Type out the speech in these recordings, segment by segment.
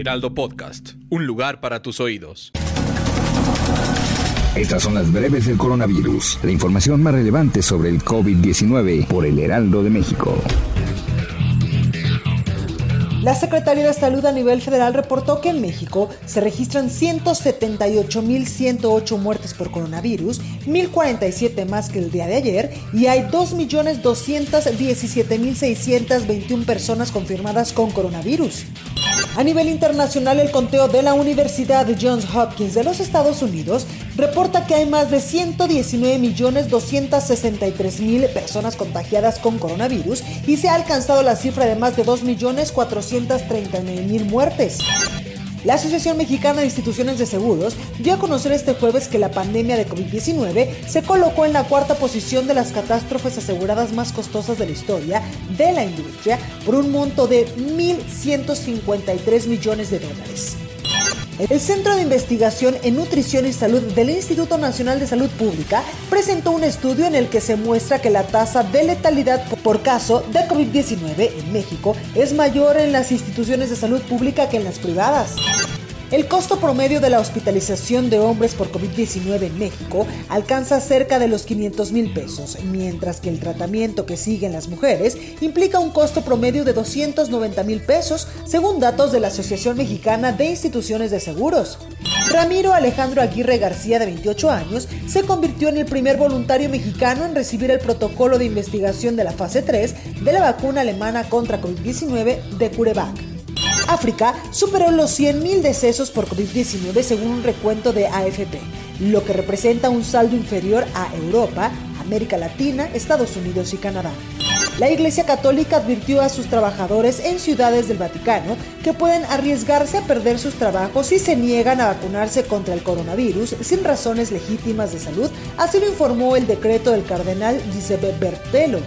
Heraldo Podcast, un lugar para tus oídos. Estas son las breves del coronavirus, la información más relevante sobre el COVID-19 por el Heraldo de México. La Secretaría de Salud a nivel federal reportó que en México se registran 178.108 muertes por coronavirus, 1.047 más que el día de ayer, y hay 2.217.621 personas confirmadas con coronavirus. A nivel internacional, el conteo de la Universidad Johns Hopkins de los Estados Unidos reporta que hay más de 119.263.000 personas contagiadas con coronavirus y se ha alcanzado la cifra de más de 2.439.000 muertes. La Asociación Mexicana de Instituciones de Seguros dio a conocer este jueves que la pandemia de COVID-19 se colocó en la cuarta posición de las catástrofes aseguradas más costosas de la historia de la industria por un monto de 1.153 millones de dólares. El Centro de Investigación en Nutrición y Salud del Instituto Nacional de Salud Pública presentó un estudio en el que se muestra que la tasa de letalidad por caso de COVID-19 en México es mayor en las instituciones de salud pública que en las privadas. El costo promedio de la hospitalización de hombres por COVID-19 en México alcanza cerca de los 500 mil pesos, mientras que el tratamiento que siguen las mujeres implica un costo promedio de 290 mil pesos, según datos de la Asociación Mexicana de Instituciones de Seguros. Ramiro Alejandro Aguirre García, de 28 años, se convirtió en el primer voluntario mexicano en recibir el protocolo de investigación de la fase 3 de la vacuna alemana contra COVID-19 de CureVac. África superó los 100.000 decesos por COVID-19 según un recuento de AFP, lo que representa un saldo inferior a Europa, América Latina, Estados Unidos y Canadá. La Iglesia Católica advirtió a sus trabajadores en ciudades del Vaticano que pueden arriesgarse a perder sus trabajos si se niegan a vacunarse contra el coronavirus sin razones legítimas de salud, así lo informó el decreto del cardenal Giuseppe Bertelo.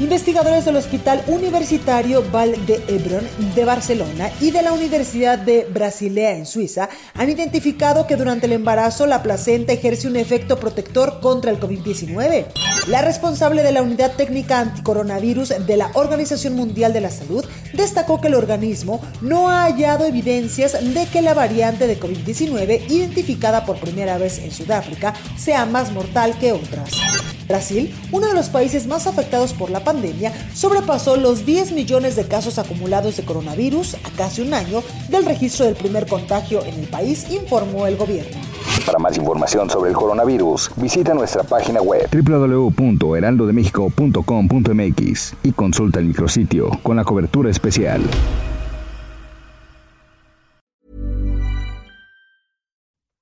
Investigadores del Hospital Universitario Val de Hebron de Barcelona y de la Universidad de Brasilea en Suiza han identificado que durante el embarazo la placenta ejerce un efecto protector contra el COVID-19. La responsable de la Unidad Técnica Anticoronavirus de la Organización Mundial de la Salud destacó que el organismo no ha hallado evidencias de que la variante de COVID-19 identificada por primera vez en Sudáfrica sea más mortal que otras. Brasil, uno de los países más afectados por la pandemia, sobrepasó los 10 millones de casos acumulados de coronavirus a casi un año del registro del primer contagio en el país, informó el gobierno. Para más información sobre el coronavirus, visita nuestra página web www.heraldodemexico.com.mx y consulta el micrositio con la cobertura especial.